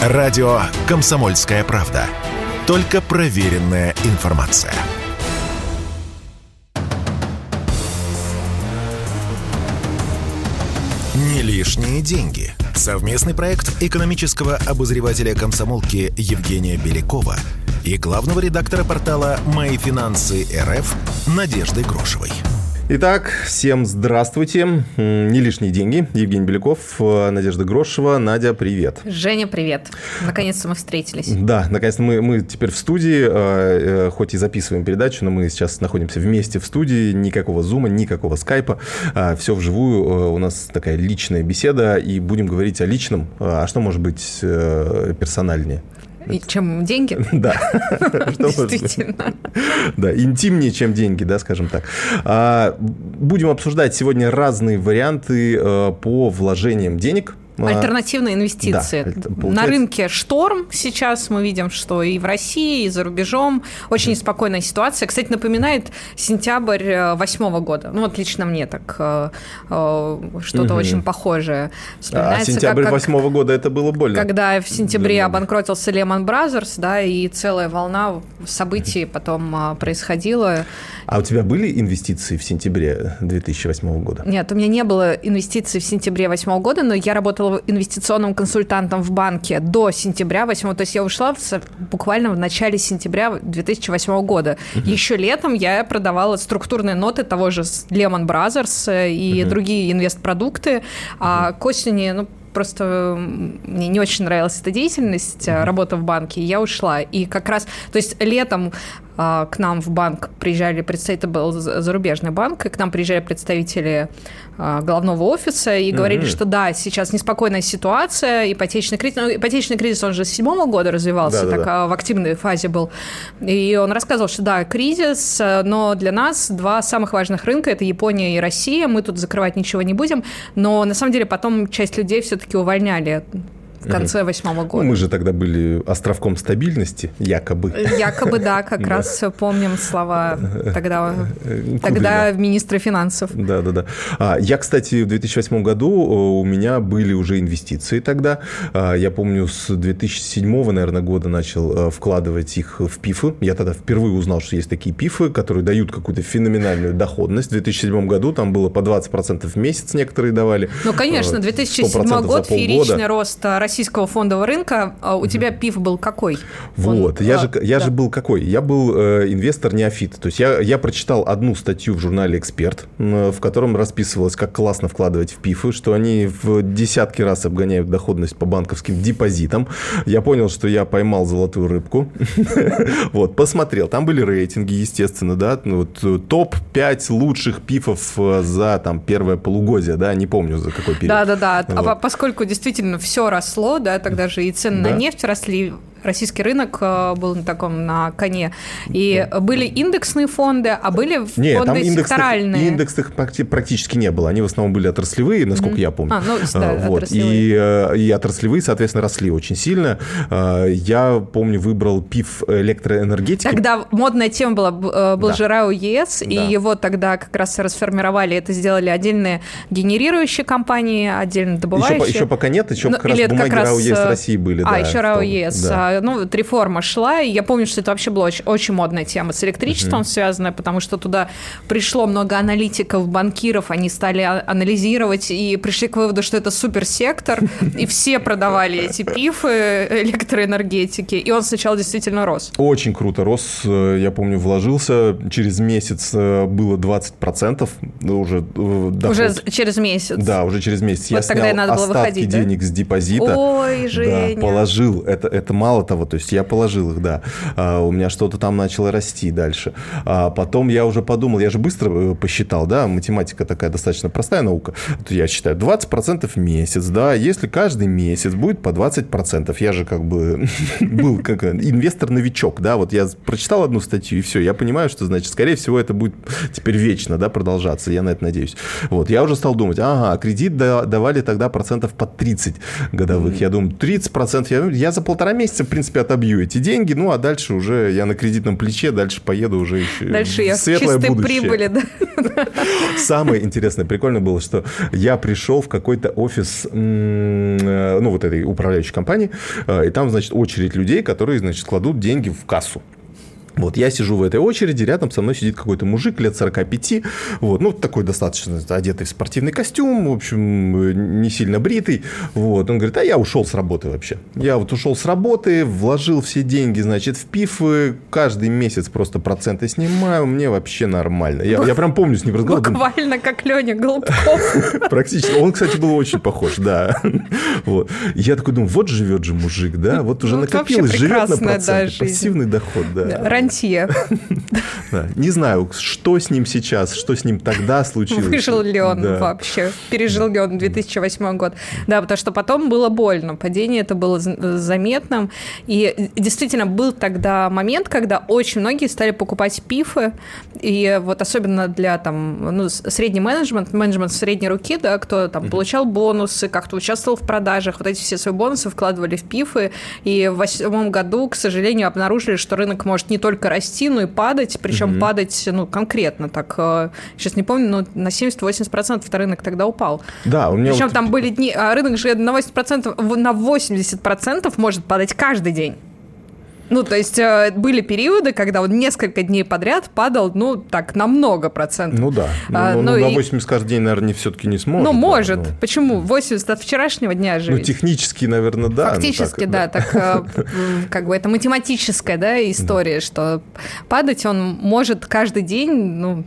Радио «Комсомольская правда». Только проверенная информация. Не лишние деньги. Совместный проект экономического обозревателя комсомолки Евгения Белякова и главного редактора портала «Мои финансы РФ» Надежды Грошевой. Итак, всем здравствуйте. Не лишние деньги. Евгений Беляков, э, Надежда Грошева. Надя, привет. Женя, привет. Наконец-то мы встретились. Да, наконец-то мы, мы теперь в студии, э, э, хоть и записываем передачу, но мы сейчас находимся вместе в студии. Никакого зума, никакого скайпа. Все вживую. У нас такая личная беседа, и будем говорить о личном. А что может быть персональнее? И чем деньги? Да. Действительно. Да, интимнее, чем деньги, да, скажем так. А, будем обсуждать сегодня разные варианты э, по вложениям денег Альтернативные инвестиции. Да, получается... На рынке шторм сейчас мы видим, что и в России, и за рубежом очень спокойная ситуация. Кстати, напоминает сентябрь восьмого года. Ну вот лично мне так э, э, что-то угу. очень похожее А сентябрь восьмого года это было больно. Когда в сентябре обанкротился Lehman Brothers, да, и целая волна событий потом э, происходила. А у тебя были инвестиции в сентябре 2008 года? Нет, у меня не было инвестиций в сентябре 2008 года, но я работала инвестиционным консультантом в банке до сентября 2008. То есть я ушла в, буквально в начале сентября 2008 года. Угу. Еще летом я продавала структурные ноты того же Lehman Brothers и угу. другие инвестпродукты. Угу. А к осени, ну, просто мне не очень нравилась эта деятельность, mm-hmm. работа в банке, и я ушла. И как раз, то есть летом к нам в банк приезжали представители, это был зарубежный банк, и к нам приезжали представители а, главного офиса и говорили, mm-hmm. что да, сейчас неспокойная ситуация, ипотечный кризис, ну, ипотечный кризис, он же с седьмого года развивался, Да-да-да. так а, в активной фазе был. И он рассказывал, что да, кризис, но для нас два самых важных рынка – это Япония и Россия, мы тут закрывать ничего не будем, но на самом деле потом часть людей все-таки увольняли в конце восьмого года. Ну, мы же тогда были островком стабильности, якобы. Якобы, да, как раз помним слова тогда, тогда министра финансов. Да, да, да. А, я, кстати, в 2008 году у меня были уже инвестиции тогда. А, я помню, с 2007, наверное, года начал э, вкладывать их в пифы. Я тогда впервые узнал, что есть такие пифы, которые дают какую-то феноменальную доходность. В 2007 году там было по 20% в месяц некоторые давали. Ну, конечно, 2007 год, фееричный рост российского фондового рынка. А у тебя пив был какой? Вот, Он, я, а, же, я да. же был какой? Я был э, инвестор неофит. То есть я, я прочитал одну статью в журнале «Эксперт», в котором расписывалось, как классно вкладывать в пифы, что они в десятки раз обгоняют доходность по банковским депозитам. Я понял, что я поймал золотую рыбку. Вот, посмотрел. Там были рейтинги, естественно, да. Ну вот, э, топ-5 лучших пифов э, за там первое полугодие, да, не помню за какой период. Да-да-да. А поскольку действительно все росло, да, тогда же и цены да. на нефть росли, российский рынок э, был на таком на коне. И да. были индексные фонды, а были не, фонды там индексных, секторальные. Индексных практически не было. Они в основном были отраслевые, насколько mm-hmm. я помню. А, ну, да, вот. отраслевые. И, э, и отраслевые, соответственно, росли очень сильно. Э, я помню, выбрал ПИФ электроэнергетики. Тогда модная тема была, был да. же РАО ЕС, да. и его тогда как раз расформировали, это сделали отдельные генерирующие компании, отдельно добывающие. Еще, еще пока нет, еще ну, как раз бумаги как раз... РАО ЕС России были. А, да, еще РАО ЕС. Да ну, вот реформа шла, и я помню, что это вообще была очень, очень модная тема с электричеством uh-huh. связанная, потому что туда пришло много аналитиков, банкиров, они стали а, анализировать и пришли к выводу, что это суперсектор, и все продавали эти пифы электроэнергетики, и он сначала действительно рос. Очень круто рос, я помню, вложился, через месяц э, было 20%, ну, уже э, доход. Уже через месяц? Да, уже через месяц. Вот я тогда снял надо было остатки выходить, денег да? с депозита. Ой, Женя. Да, положил. Это, это мало того, то есть я положил их, да. А, у меня что-то там начало расти дальше. А потом я уже подумал, я же быстро э, посчитал, да, математика такая достаточно простая наука. Я считаю, 20% в месяц, да, если каждый месяц будет по 20%, я же как бы был как инвестор-новичок, да, вот я прочитал одну статью, и все, я понимаю, что, значит, скорее всего, это будет теперь вечно, да, продолжаться, я на это надеюсь. Вот, я уже стал думать, ага, кредит давали тогда процентов под 30 годовых. Я думаю, 30 процентов, я, я за полтора месяца принципе, отобью эти деньги, ну, а дальше уже я на кредитном плече, дальше поеду уже еще Дальше я в чистой будущее. прибыли, да. Самое интересное, прикольно было, что я пришел в какой-то офис, ну, вот этой управляющей компании, э, и там, значит, очередь людей, которые, значит, кладут деньги в кассу. Вот я сижу в этой очереди, рядом со мной сидит какой-то мужик лет 45, вот, ну, такой достаточно одетый в спортивный костюм, в общем, не сильно бритый, вот, он говорит, а я ушел с работы вообще. Я вот ушел с работы, вложил все деньги, значит, в пифы, каждый месяц просто проценты снимаю, мне вообще нормально. Я, я прям помню с ним разговор. Буквально как Леня Голубков. Практически. Он, кстати, был очень похож, да. Вот. Я такой думаю, вот живет же мужик, да, вот уже накопилось, живет на проценты, пассивный доход, да гарантия. Не знаю, что с ним сейчас, что с ним тогда случилось. Выжил ли он вообще, пережил ли он 2008 год. Да, потому что потом было больно, падение это было заметным. И действительно был тогда момент, когда очень многие стали покупать пифы, и вот особенно для там, ну, средний менеджмент, менеджмент средней руки, да, кто там получал бонусы, как-то участвовал в продажах, вот эти все свои бонусы вкладывали в пифы, и в восьмом году, к сожалению, обнаружили, что рынок может не только только расти, но и падать, причем угу. падать, ну, конкретно так, сейчас э, не помню, но на 70-80% рынок тогда упал. Да, у меня... Причем вот... там были дни, а рынок же на 80%, на 80% может падать каждый день. Ну, то есть э, были периоды, когда он несколько дней подряд падал, ну, так, на много процентов. Ну да. А, ну, ну, ну, на 80 каждый день, наверное, все-таки не сможет. Ну, может. Да, ну. Почему? 80 от вчерашнего дня же. Ну, технически, наверное, да. Фактически, ну, так, да. Так, э, как бы это математическая, да, история, что падать он может каждый день, ну,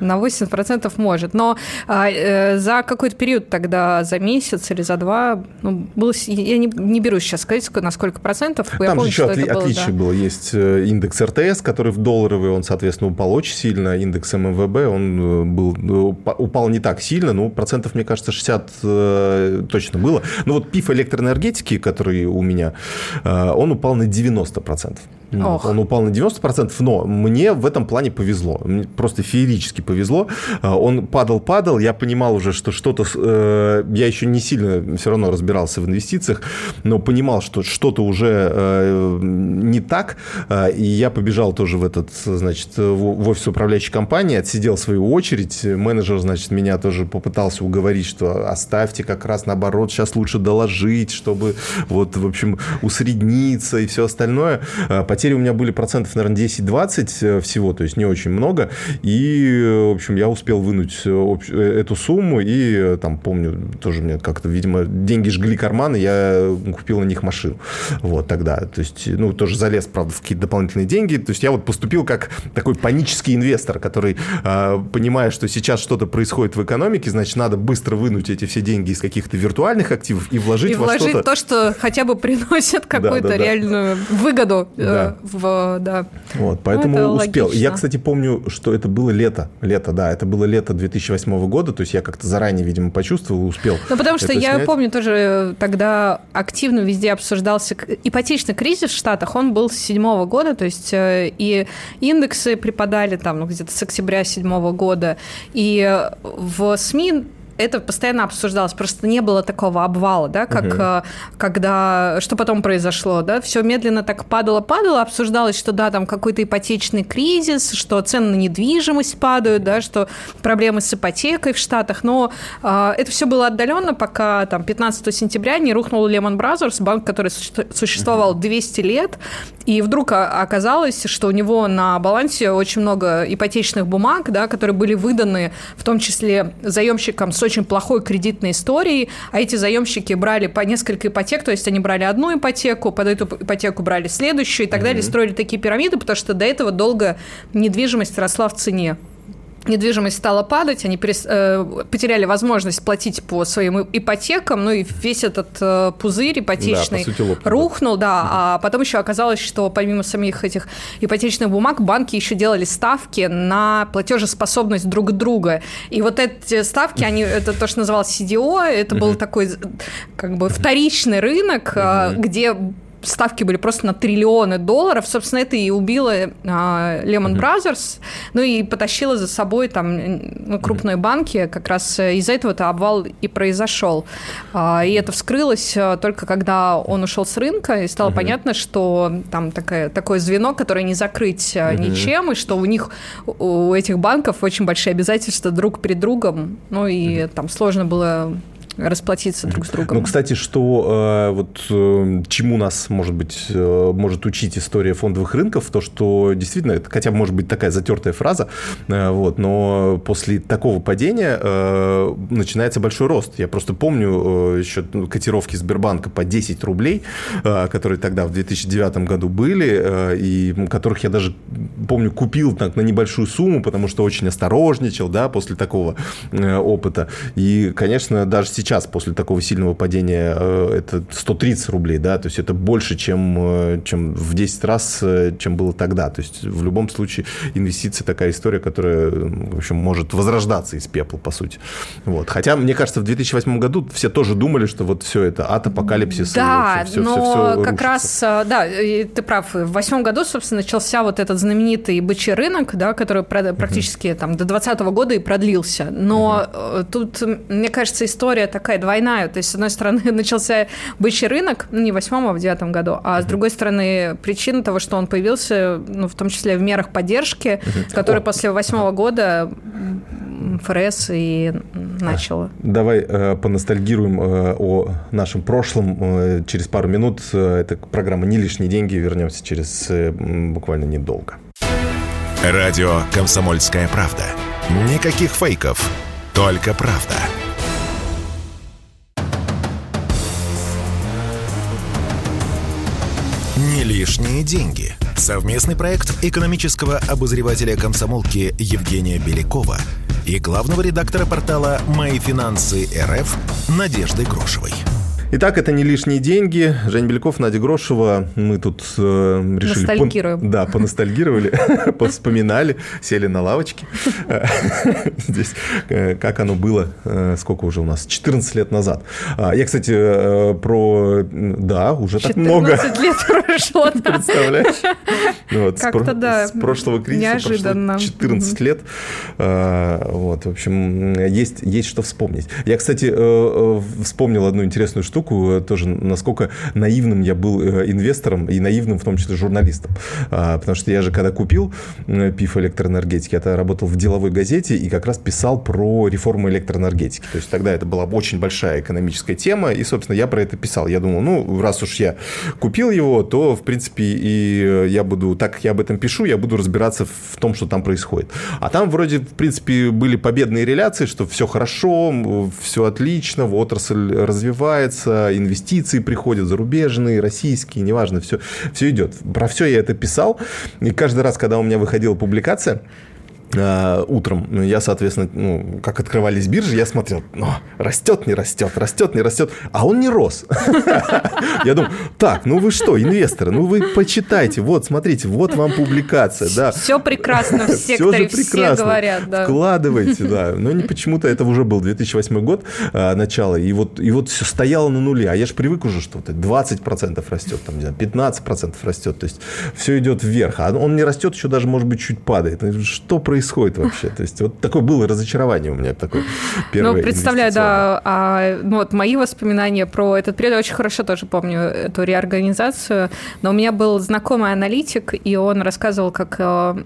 на 80% может. Но а, э, за какой-то период тогда, за месяц или за два, ну, было, я не, не берусь сейчас сказать, на сколько процентов. Там я помню, же еще отли- было, отличие да. было. Есть э, индекс РТС, который в долларовый, он, соответственно, упал очень сильно. Индекс ММВБ, он э, был, э, упал не так сильно, но процентов, мне кажется, 60 э, точно было. Но вот ПИФ электроэнергетики, который у меня, э, он упал на 90%. Ох. Он упал на 90%, но мне в этом плане повезло. Мне просто феерически повезло. А, он падал-падал, я понимал уже, что что-то... Э, я еще не сильно все равно разбирался в инвестициях, но понимал, что что-то уже э, не так, а, и я побежал тоже в этот, значит, в офис управляющей компании, отсидел свою очередь, менеджер, значит, меня тоже попытался уговорить, что оставьте как раз наоборот, сейчас лучше доложить, чтобы вот, в общем, усредниться и все остальное. Потери потери у меня были процентов, наверное, 10-20 э, всего, то есть не очень много. И, э, в общем, я успел вынуть э, эту сумму, и там, помню, тоже мне как-то, видимо, деньги жгли карманы, я купил на них машину. Вот тогда. То есть, ну, тоже залез, правда, в какие-то дополнительные деньги. То есть я вот поступил как такой панический инвестор, который, понимая, что сейчас что-то происходит в экономике, значит, надо быстро вынуть эти все деньги из каких-то виртуальных активов и вложить и во вложить что-то... то, что хотя бы приносит какую-то да, да, реальную да. выгоду да в, да. Вот, поэтому ну, успел. Логично. Я, кстати, помню, что это было лето. Лето, да, это было лето 2008 года, то есть я как-то заранее, видимо, почувствовал и успел. Ну, потому что я снять. помню тоже тогда активно везде обсуждался ипотечный кризис в Штатах, он был с седьмого года, то есть э, и индексы припадали там ну, где-то с октября седьмого года, и в СМИ это постоянно обсуждалось, просто не было такого обвала, да, как угу. когда, что потом произошло, да, все медленно так падало-падало, обсуждалось, что да, там какой-то ипотечный кризис, что цены на недвижимость падают, да, что проблемы с ипотекой в Штатах, но э, это все было отдаленно, пока там 15 сентября не рухнул Lehman Brothers, банк, который существовал 200 лет, и вдруг оказалось, что у него на балансе очень много ипотечных бумаг, да, которые были выданы в том числе заемщикам с очень плохой кредитной историей, а эти заемщики брали по несколько ипотек, то есть они брали одну ипотеку, под эту ипотеку брали следующую и так mm-hmm. далее, строили такие пирамиды, потому что до этого долго недвижимость росла в цене недвижимость стала падать, они перес, э, потеряли возможность платить по своим ипотекам, ну и весь этот э, пузырь ипотечный да, лопнул, рухнул, да, да. а потом еще оказалось, что помимо самих этих ипотечных бумаг банки еще делали ставки на платежеспособность друг друга, и вот эти ставки, они, это то, что называлось CDO, это был такой как бы вторичный рынок, где ставки были просто на триллионы долларов. Собственно, это и убило а, Lehman Brothers, ну и потащило за собой там ну, крупные банки. Как раз из-за этого-то обвал и произошел. А, и это вскрылось только когда он ушел с рынка, и стало понятно, что там такое, такое звено, которое не закрыть ничем, и что у них, у этих банков очень большие обязательства друг перед другом, ну и там сложно было расплатиться друг с другом. Ну, кстати, что э, вот э, чему нас, может быть, э, может учить история фондовых рынков, то, что действительно, это хотя бы может быть такая затертая фраза, вот, но после такого падения начинается большой рост. Я просто помню еще котировки Сбербанка по 10 рублей, которые тогда в 2009 году были, и которых я даже, помню, купил так, на небольшую сумму, потому что очень осторожничал, да, после такого опыта. И, конечно, даже сейчас сейчас после такого сильного падения э, это 130 рублей, да, то есть это больше, чем, э, чем в 10 раз, э, чем было тогда. То есть в любом случае инвестиции такая история, которая, в общем, может возрождаться из пепла, по сути. Вот. Хотя, мне кажется, в 2008 году все тоже думали, что вот все это ад, апокалипсис. Да, все, но все, все как раз, да, ты прав, в восьмом году, собственно, начался вот этот знаменитый бычий рынок, да, который практически uh-huh. там до 2020 года и продлился. Но uh-huh. тут, мне кажется, история такая двойная. То есть, с одной стороны, начался бычий рынок, ну, не в восьмом, а в девятом году, а с другой стороны, причина того, что он появился, ну, в том числе в мерах поддержки, которые после восьмого года ФРС и начала. Давай э, поностальгируем э, о нашем прошлом э, через пару минут. Э, это программа «Не лишние деньги». Вернемся через э, буквально недолго. Радио «Комсомольская правда». Никаких фейков, только правда. Лишние деньги. Совместный проект экономического обозревателя комсомолки Евгения Белякова и главного редактора портала «Мои финансы РФ» Надежды Грошевой. Итак, это не лишние деньги. Женя Беляков, Надя Грошева. Мы тут э, решили... Ностальгируем. Пон... Да, поностальгировали, повспоминали, сели на лавочке. Здесь э, как оно было, э, сколько уже у нас? 14 лет назад. А, я, кстати, э, про... Да, уже так много. 14 лет прошло, да. Представляешь? Вот, Как-то да. С прошлого кризиса Неожиданно. прошло 14 лет. А, вот, в общем, есть, есть что вспомнить. Я, кстати, вспомнил одну интересную штуку штуку э, тоже, насколько наивным я был э, инвестором и наивным в том числе журналистом. А, потому что я же когда купил э, ПИФ электроэнергетики, я работал в деловой газете и как раз писал про реформу электроэнергетики. То есть тогда это была очень большая экономическая тема, и, собственно, я про это писал. Я думал, ну, раз уж я купил его, то, в принципе, и я буду, так как я об этом пишу, я буду разбираться в том, что там происходит. А там вроде, в принципе, были победные реляции, что все хорошо, все отлично, отрасль развивается, инвестиции приходят, зарубежные, российские, неважно, все, все идет. Про все я это писал, и каждый раз, когда у меня выходила публикация, утром. Ну, я, соответственно, ну, как открывались биржи, я смотрел, ну, растет, не растет, растет, не растет, а он не рос. Я думаю, так, ну вы что, инвесторы, ну вы почитайте, вот, смотрите, вот вам публикация, да. Все прекрасно в секторе, все говорят, да. Вкладывайте, да. Но не почему-то это уже был 2008 год, э, начало, и вот, и вот все стояло на нуле, а я же привык уже что-то, 20% растет, там, не знаю, 15% растет, то есть все идет вверх, а он не растет, еще даже, может быть, чуть падает. Что происходит? Происходит вообще? То есть вот такое было разочарование у меня такое первое. Ну, представляю, да, а, ну, вот мои воспоминания про этот период, я очень хорошо тоже помню эту реорганизацию, но у меня был знакомый аналитик, и он рассказывал, как э,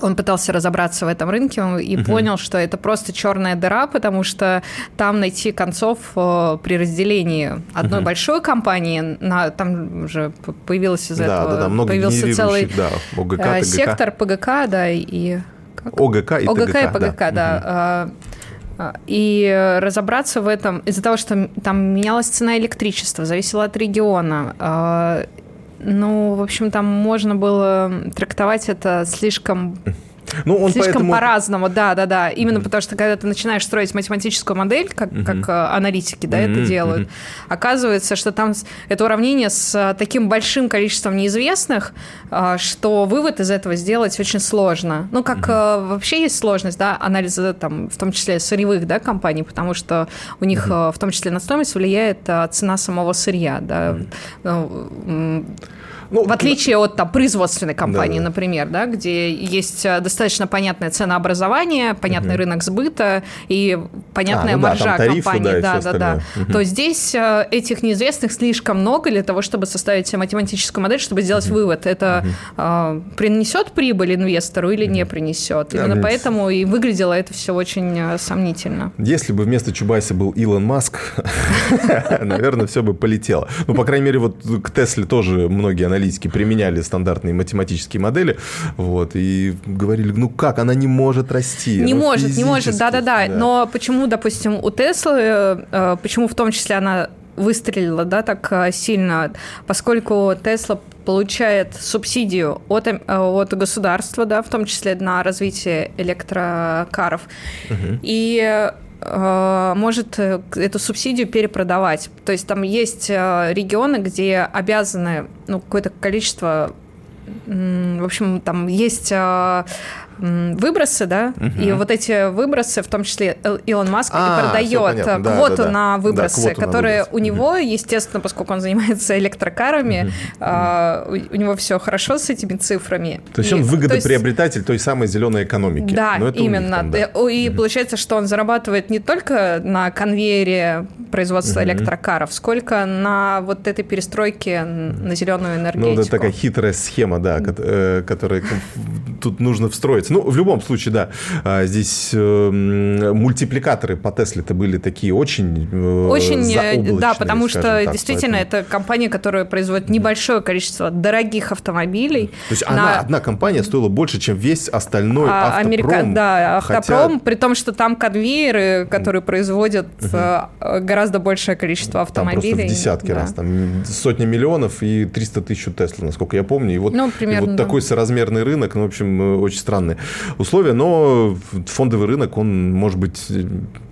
он пытался разобраться в этом рынке и угу. понял, что это просто черная дыра, потому что там найти концов э, при разделении одной угу. большой компании, на, там уже появилось из да, этого да, да, много появился целый да, ОГК, э, сектор ПГК, да, и как? ОГК и ОГК ТГК, и ПГК, да. да. Угу. И разобраться в этом из-за того, что там менялась цена электричества, зависело от региона. А, ну, в общем, там можно было трактовать это слишком ну, он слишком поэтому... по-разному, да-да-да. Именно mm-hmm. потому что когда ты начинаешь строить математическую модель, как, mm-hmm. как э, аналитики да, mm-hmm. это делают, mm-hmm. оказывается, что там это уравнение с таким большим количеством неизвестных, что вывод из этого сделать очень сложно. Ну, как mm-hmm. вообще есть сложность, да, анализа там, в том числе сырьевых, да, компаний, потому что у них mm-hmm. в том числе на стоимость влияет цена самого сырья, да. Mm-hmm. Ну, в отличие от там, производственной компании, да, например, да, где есть э, достаточно понятное ценообразование, понятный угу. рынок сбыта и понятная а, ну маржа да, тарифы, компании. Да, да, да. да. Угу. То здесь э, этих неизвестных слишком много для того, чтобы составить математическую модель, чтобы сделать угу. вывод, это угу. э, принесет прибыль инвестору или угу. не принесет. Именно да, поэтому и выглядело это все очень э, сомнительно. Если бы вместо Чубайса был Илон Маск, наверное, все бы полетело. Ну, по крайней мере, вот к Тесле тоже многие аналитики аналитики применяли стандартные математические модели, вот, и говорили, ну как, она не может расти. Не может, не может, да-да-да. Но почему, допустим, у Теслы, э, почему в том числе она выстрелила, да, так э, сильно, поскольку Тесла получает субсидию от, э, от государства, да, в том числе на развитие электрокаров. Угу. И Э, может э, эту субсидию перепродавать. То есть там есть э, регионы, где обязаны ну, какое-то количество в общем, там есть выбросы, да, угу. и вот эти выбросы, в том числе Илон Маск, а, продает да, квоту да, да. на выбросы, да, которые на выбросы. у него, естественно, поскольку он занимается электрокарами, угу. а, у, у него все хорошо с этими цифрами. То есть и, он выгодоприобретатель то есть, той самой зеленой экономики. Да, именно. Там, да. И угу. получается, что он зарабатывает не только на конвейере производства угу. электрокаров, сколько на вот этой перестройке на зеленую энергетику. Ну, это такая хитрая схема, да, э, которая тут нужно встроить получается. Ну, в любом случае, да, а, здесь э, мультипликаторы по Тесле-то были такие очень э, Очень, э, да, потому что так, действительно поэтому... это компания, которая производит небольшое количество дорогих автомобилей. То есть на... она, одна компания стоила больше, чем весь остальной а, автопром. Америка... Да, автопром, хотя... при том, что там конвейеры, которые производят угу. гораздо большее количество автомобилей. Там просто в десятки да. раз, там сотни миллионов и 300 тысяч Тесла, насколько я помню. И вот, ну, примерно, и вот да. такой соразмерный рынок, ну, в общем, очень странный условия, но фондовый рынок, он может быть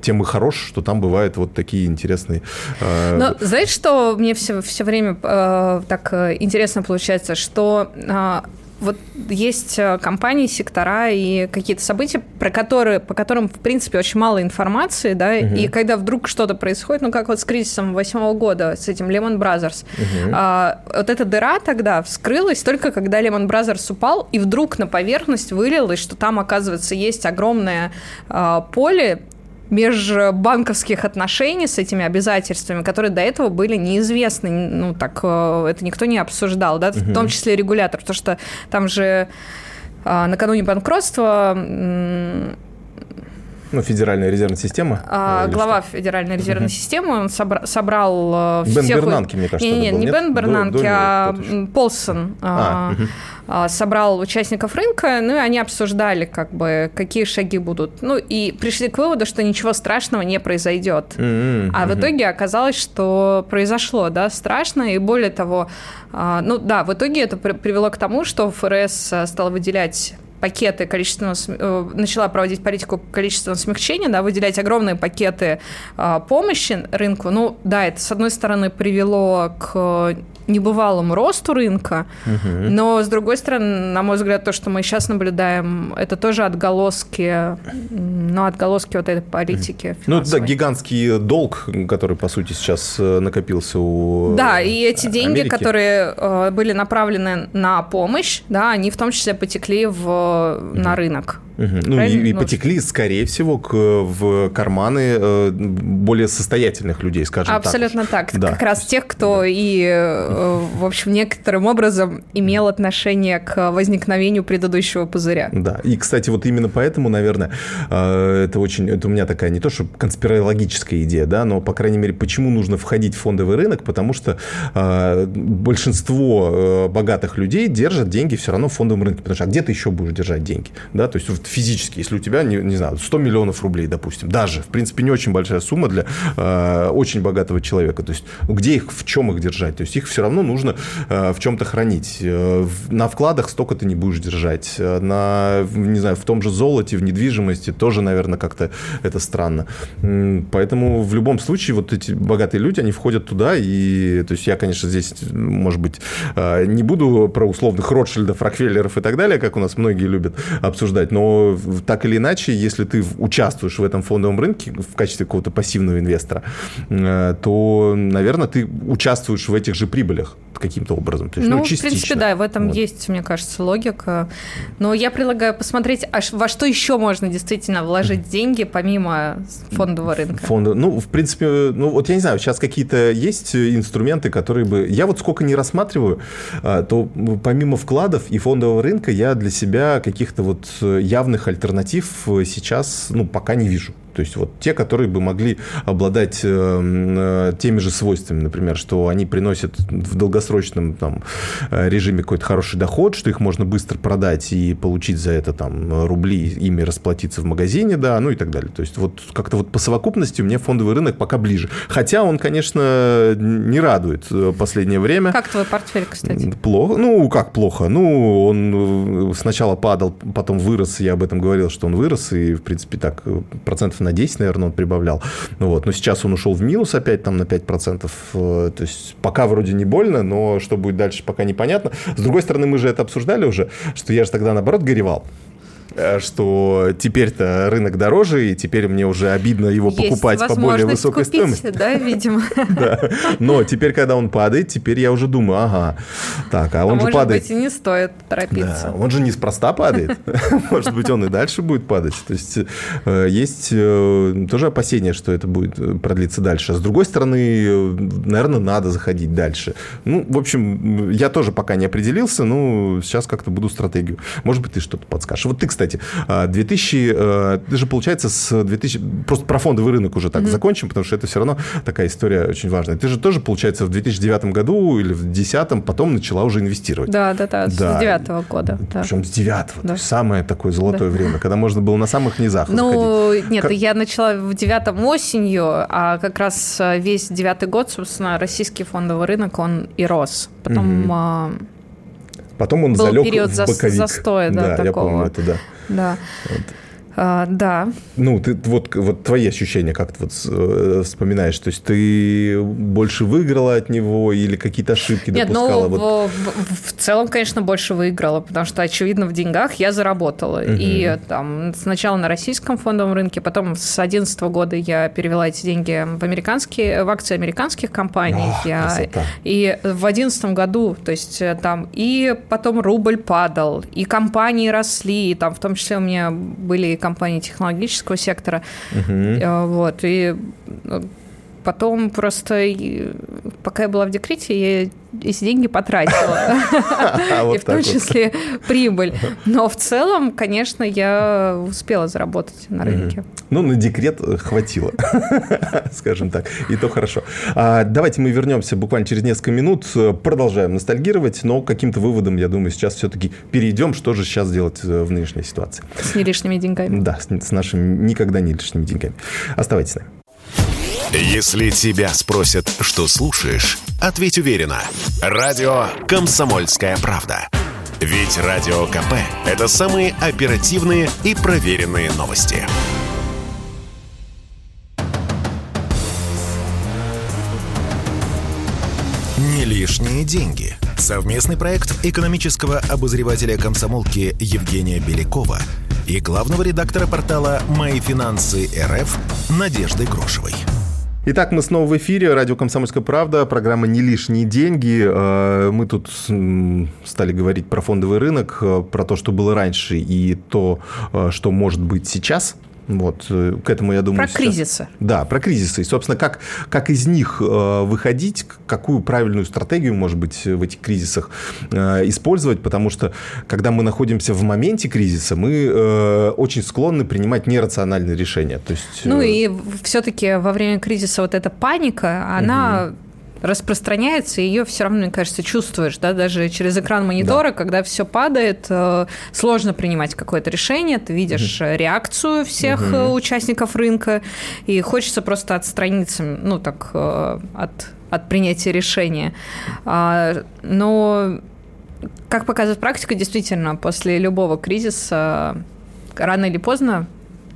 тем и хорош, что там бывают вот такие интересные... Э... Но знаешь, что мне все, все время э, так э, интересно получается, что э, вот есть э, компании, сектора и какие-то события, про которые, по которым, в принципе, очень мало информации, да, угу. и когда вдруг что-то происходит, ну, как вот с кризисом восьмого года, с этим Lehman Brothers, угу. а, вот эта дыра тогда вскрылась только когда Lehman Brothers упал, и вдруг на поверхность вылилось, что там, оказывается, есть огромное а, поле межбанковских отношений с этими обязательствами, которые до этого были неизвестны. Ну, так э, это никто не обсуждал, да, угу. в том числе регулятор, потому что там же а, накануне банкротства ну, Федеральная резервная система. А, глава что? Федеральной резервной угу. системы, он собра- собрал Бен всех... Бернанке, мне кажется, Не, не, не Бен Бернанке, а Полсон. А, угу. собрал участников рынка, ну и они обсуждали, как бы, какие шаги будут. Ну и пришли к выводу, что ничего страшного не произойдет. Mm-hmm. А в итоге оказалось, что произошло, да, страшно, и более того, а, ну да, в итоге это привело к тому, что ФРС стал выделять пакеты количественного, э, начала проводить политику количественного смягчения, да, выделять огромные пакеты а, помощи рынку. Ну, да, это, с одной стороны, привело к небывалому росту рынка, угу. но, с другой стороны, на мой взгляд, то, что мы сейчас наблюдаем, это тоже отголоски, ну, отголоски вот этой политики Ну, да, гигантский долг, который, по сути, сейчас э, накопился у Да, и эти деньги, Америки. которые э, были направлены на помощь, да, они в том числе потекли в, угу. на рынок. Угу. Ну и, и ну, потекли, скорее всего, к, в карманы э, более состоятельных людей, скажем Абсолютно так. так. Да. Как раз тех, кто да. и, э, в общем, некоторым образом имел отношение к возникновению предыдущего пузыря. Да. И, кстати, вот именно поэтому, наверное, э, это очень, это у меня такая не то, что конспирологическая идея, да, но, по крайней мере, почему нужно входить в фондовый рынок, потому что большинство богатых людей держат деньги все равно в фондовом рынке, потому что а где ты еще будешь держать деньги, да, то есть физически, если у тебя, не, не знаю, 100 миллионов рублей, допустим, даже, в принципе, не очень большая сумма для э, очень богатого человека. То есть, где их, в чем их держать? То есть, их все равно нужно э, в чем-то хранить. Э, на вкладах столько ты не будешь держать. Э, на, не знаю, в том же золоте, в недвижимости тоже, наверное, как-то это странно. Поэтому в любом случае вот эти богатые люди, они входят туда, и то есть я, конечно, здесь, может быть, не буду про условных Ротшильдов, Рокфеллеров и так далее, как у нас многие любят обсуждать, но так или иначе, если ты участвуешь в этом фондовом рынке в качестве какого-то пассивного инвестора, то, наверное, ты участвуешь в этих же прибылях каким-то образом. То есть, ну, ну, частично. в принципе, да, в этом вот. есть, мне кажется, логика. Но я предлагаю посмотреть, а во что еще можно действительно вложить деньги, помимо фондового рынка. Фонда, ну, в принципе, ну, вот я не знаю, сейчас какие-то есть инструменты, которые бы... Я вот сколько не рассматриваю, а, то помимо вкладов и фондового рынка я для себя каких-то вот явных альтернатив сейчас, ну, пока не вижу. То есть вот те, которые бы могли обладать э, э, теми же свойствами, например, что они приносят в долгосрочном там, э, режиме какой-то хороший доход, что их можно быстро продать и получить за это там рубли, ими расплатиться в магазине, да, ну и так далее. То есть вот как-то вот по совокупности мне фондовый рынок пока ближе. Хотя он, конечно, не радует последнее время. Как твой портфель, кстати? Плохо. Ну, как плохо? Ну, он сначала падал, потом вырос. Я об этом говорил, что он вырос. И, в принципе, так, процентов на 10, наверное, он прибавлял. Ну, вот. Но сейчас он ушел в минус опять там на 5%. Э, то есть пока вроде не больно, но что будет дальше, пока непонятно. С другой стороны, мы же это обсуждали уже, что я же тогда, наоборот, горевал. Э, что теперь-то рынок дороже, и теперь мне уже обидно его Есть покупать по более высокой купить, стоимости. да, видимо. Да. Но теперь, когда он падает, теперь я уже думаю, ага, так, а, а он же падает. быть, и не стоит торопиться. Да, он же неспроста падает. Может быть, он и дальше будет падать. То есть э, есть э, тоже опасение, что это будет продлиться дальше. А с другой стороны, наверное, надо заходить дальше. Ну, в общем, я тоже пока не определился, но сейчас как-то буду стратегию. Может быть, ты что-то подскажешь. Вот ты, кстати, кстати, 2000, а, это же получается с 2000, просто про фондовый рынок уже так mm-hmm. закончим, потому что это все равно такая история очень важная. Ты же тоже, получается, в 2009 году или в 2010 потом начала уже инвестировать. Да, да, да, с 2009 года. Да. Причем с 9 да. самое такое золотое да. время, когда можно было на самых низах Ну, заходить. нет, как... я начала в 9 осенью, а как раз весь девятый год, собственно, российский фондовый рынок, он и рос. Потом... Mm-hmm Потом он Был залег период в боковик. застоя, да, да такого. я помню это, да. Да. Вот. А, да. Ну, ты вот, вот твои ощущения, как ты вот э, вспоминаешь? То есть ты больше выиграла от него или какие-то ошибки Нет, допускала? Ну, вот? в, в, в целом, конечно, больше выиграла, потому что, очевидно, в деньгах я заработала. Угу. И там сначала на российском фондовом рынке, потом с 2011 года я перевела эти деньги в американские, в акции американских компаний. О, я, и в 2011 году, то есть э, там и потом рубль падал, и компании росли, и там в том числе у меня были компании технологического сектора. Угу. Вот, и э, потом просто, пока я была в декрете, я эти деньги потратила. И в том числе прибыль. Но в целом, конечно, я успела заработать на рынке. Ну, на декрет хватило, скажем так. И то хорошо. А, давайте мы вернемся буквально через несколько минут. Продолжаем ностальгировать, но каким-то выводом, я думаю, сейчас все-таки перейдем, что же сейчас делать э, в нынешней ситуации. С не лишними деньгами. Да, с нашими никогда не лишними деньгами. Оставайтесь с нами. Если тебя спросят, что слушаешь, ответь уверенно. Радио «Комсомольская правда». Ведь Радио КП – это самые оперативные и проверенные новости. Не лишние деньги. Совместный проект экономического обозревателя комсомолки Евгения Белякова и главного редактора портала «Мои финансы РФ» Надежды Грошевой. Итак, мы снова в эфире. Радио «Комсомольская правда». Программа «Не лишние деньги». Э, мы тут стали говорить про фондовый рынок, э, про то, что было раньше и то, э, что может быть сейчас. Вот, э, к этому, я думаю... Про сейчас... кризисы. Да, про кризисы. И, собственно, как, как из них э, выходить, какую правильную стратегию, может быть, в этих кризисах э, использовать, потому что, когда мы находимся в моменте кризиса, мы очень склонны принимать нерациональные решения. То есть, ну и все-таки во время кризиса вот эта паника, она... Угу распространяется, и ее все равно, мне кажется, чувствуешь, да, даже через экран монитора, да. когда все падает, э, сложно принимать какое-то решение, ты видишь угу. реакцию всех угу. участников рынка, и хочется просто отстраниться, ну, так, от, от принятия решения. А, но, как показывает практика, действительно, после любого кризиса рано или поздно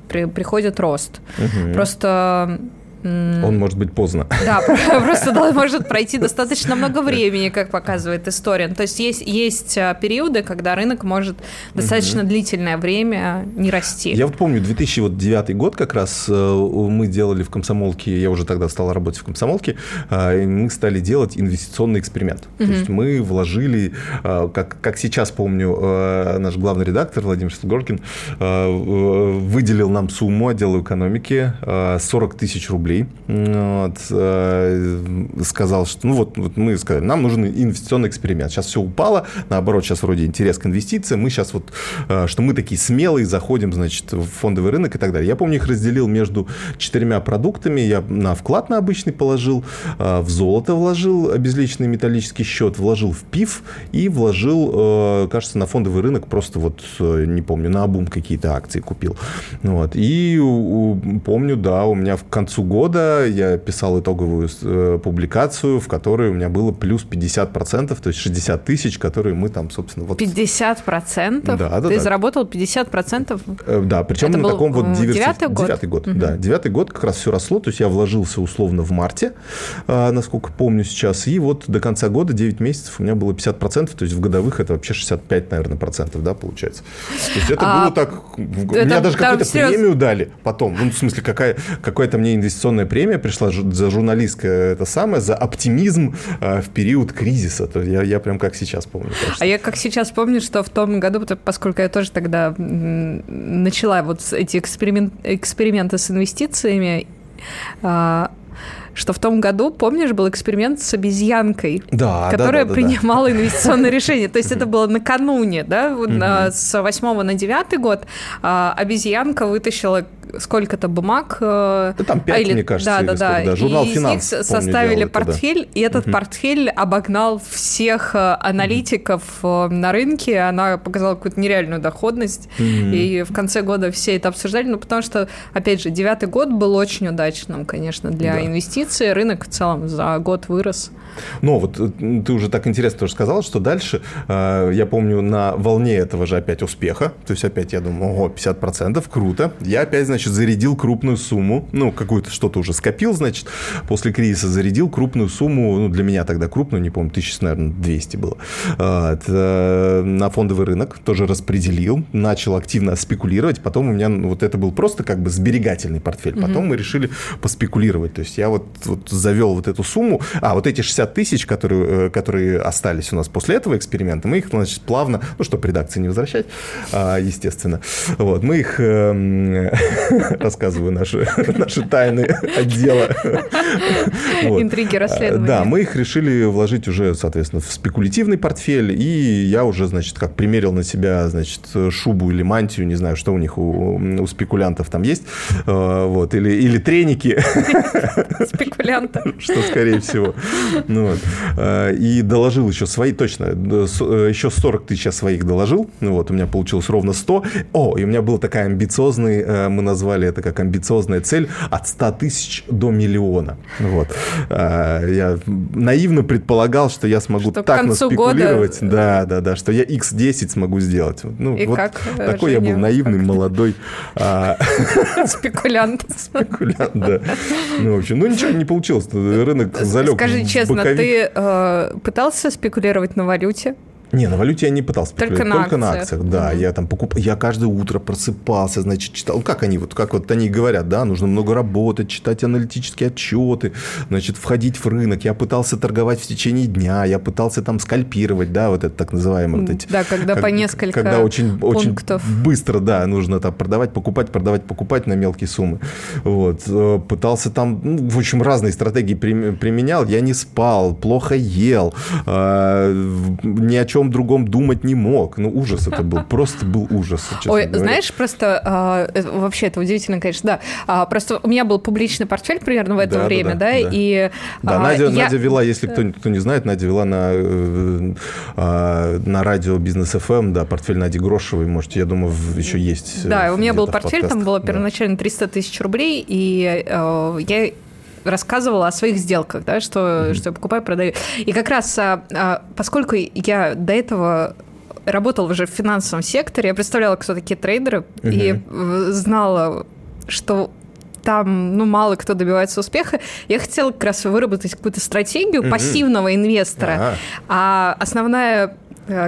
при, приходит рост. Угу. Просто он может быть поздно. Да, просто может пройти достаточно много времени, как показывает история. То есть есть, есть а, периоды, когда рынок может достаточно длительное время не расти. Я вот помню 2009 год как раз э, мы делали в комсомолке, я уже тогда стал работать в комсомолке, а, и мы стали делать инвестиционный эксперимент. То есть мы вложили, а, как, как сейчас помню, э, наш главный редактор Владимир Стегоркин выделил нам сумму отдела экономики 40 тысяч рублей рублей. Вот, э, сказал, что ну вот, вот мы сказали, нам нужен инвестиционный эксперимент. Сейчас все упало, наоборот, сейчас вроде интерес к инвестициям. Мы сейчас вот, э, что мы такие смелые, заходим, значит, в фондовый рынок и так далее. Я помню, их разделил между четырьмя продуктами. Я на вклад на обычный положил, э, в золото вложил обезличенный металлический счет, вложил в ПИФ и вложил, кажется, на фондовый рынок просто вот, не помню, на обум какие-то акции купил. Вот. И помню, да, у меня в концу года года я писал итоговую э, публикацию, в которой у меня было плюс 50%, то есть 60 тысяч, которые мы там, собственно, вот... 50%? Да, да. Ты да. заработал 50%? Э, да, причем Это на таком вот диверси... Девятый год? Девятый год, угу. да. Девятый год как раз все росло, то есть я вложился условно в марте, э, насколько помню сейчас, и вот до конца года 9 месяцев у меня было 50%, то есть в годовых это вообще 65, наверное, процентов, да, получается. То есть это а, было так... Это, меня даже какую-то премию дали потом, ну, в смысле, какая, какая-то мне инвестиционная информационная премия пришла за журналистское это самое, за оптимизм э, в период кризиса. То я, я прям как сейчас помню. А я как сейчас помню, что в том году, поскольку я тоже тогда начала вот эти эксперимент, эксперименты с инвестициями, а, что в том году, помнишь, был эксперимент с обезьянкой, да, которая да, да, принимала да. инвестиционное решение. То есть это было накануне, да, с 8 на 9 год а, обезьянка вытащила сколько-то бумаг. Э, да, там 5, а, или, мне кажется, да, да, да. Журнал и «Финанс», из них составили портфель, да. и этот угу. портфель обогнал всех э, аналитиков угу. на рынке. Она показала какую-то нереальную доходность. Угу. И в конце года все это обсуждали. Ну, потому что, опять же, девятый год был очень удачным, конечно, для да. инвестиций. Рынок в целом за год вырос. Но вот ты уже так интересно тоже сказал, что дальше, я помню, на волне этого же опять успеха, то есть опять я думаю, ого, 50%, круто. Я опять, значит, зарядил крупную сумму, ну, какую-то что-то уже скопил, значит, после кризиса зарядил крупную сумму, ну, для меня тогда крупную, не помню, тысяч, наверное, 200 было, это, на фондовый рынок, тоже распределил, начал активно спекулировать, потом у меня ну, вот это был просто как бы сберегательный портфель, потом mm-hmm. мы решили поспекулировать, то есть я вот, вот завел вот эту сумму, а вот эти 60 тысяч, которые, э, которые остались у нас после этого эксперимента, мы их, значит, плавно, ну, чтобы редакции не возвращать, а, естественно, вот, мы их эм, рассказываю наши, наши тайны отдела. Интриги расследования. Да, мы их решили вложить уже, соответственно, в спекулятивный портфель, и я уже, значит, как примерил на себя, значит, шубу или мантию, не знаю, что у них у, у спекулянтов там есть, э, вот, или, или треники. Спекулянта. Что, скорее всего. Ну, вот. Э, и доложил еще свои, точно, э, еще 40 тысяч своих доложил, ну, вот, у меня получилось ровно 100. О, и у меня был такая амбициозный, мы назвали это как амбициозная цель от 100 тысяч до миллиона. Вот. А, я наивно предполагал, что я смогу что так наспекулировать. Года... Да, да, да, что я X10 смогу сделать. Ну, И вот как, такой Женя, я был наивный, как... молодой. А, Спекулянт. Спекулянт, да. Ну, в общем, ну ничего не получилось. Рынок залег Скажи честно, ты э, пытался спекулировать на валюте? Не, на валюте я не пытался Только на Только акциях. на акциях, да. Mm-hmm. Я там покуп... Я каждое утро просыпался, значит, читал. Как они вот, как вот они говорят, да, нужно много работать, читать аналитические отчеты, значит, входить в рынок. Я пытался торговать в течение дня, я пытался там скальпировать, да, вот это так называемое. Вот эти, да, когда как, по несколько Когда очень, пунктов. очень быстро, да, нужно там продавать, покупать, продавать, покупать на мелкие суммы. Вот. Э, пытался там, ну, в общем, разные стратегии применял. Я не спал, плохо ел, э, ни о чем чем другом думать не мог. Ну, ужас это был, просто был ужас. Ой, говоря. знаешь, просто э, вообще это удивительно, конечно, да. Э, просто у меня был публичный портфель примерно в это да, время, да, да, да. и... Да, э, Надя, я... Надя вела, если кто, кто не знает, Надя вела на, э, на радио Бизнес ФМ, эм, да, портфель Нади Грошевой, может, я думаю, еще есть. Да, у меня был портфель, там было первоначально 300 тысяч рублей, и э, я рассказывала о своих сделках, да, что, mm-hmm. что я покупаю, продаю. И как раз, а, а, поскольку я до этого работала уже в финансовом секторе, я представляла, кто такие трейдеры, mm-hmm. и знала, что там, ну, мало кто добивается успеха. Я хотела как раз выработать какую-то стратегию mm-hmm. пассивного инвестора. Ага. А основная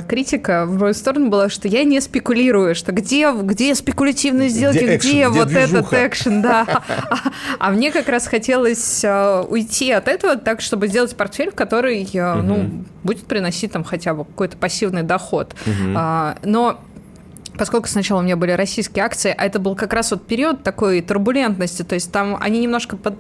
критика в мою сторону была, что я не спекулирую, что где, где спекулятивные сделки, где, экшен, где, где вот движуха. этот экшен, да. А, а мне как раз хотелось э, уйти от этого так, чтобы сделать портфель, который, э, ну, будет приносить там хотя бы какой-то пассивный доход. А, но поскольку сначала у меня были российские акции, а это был как раз вот период такой турбулентности, то есть там они немножко... Под...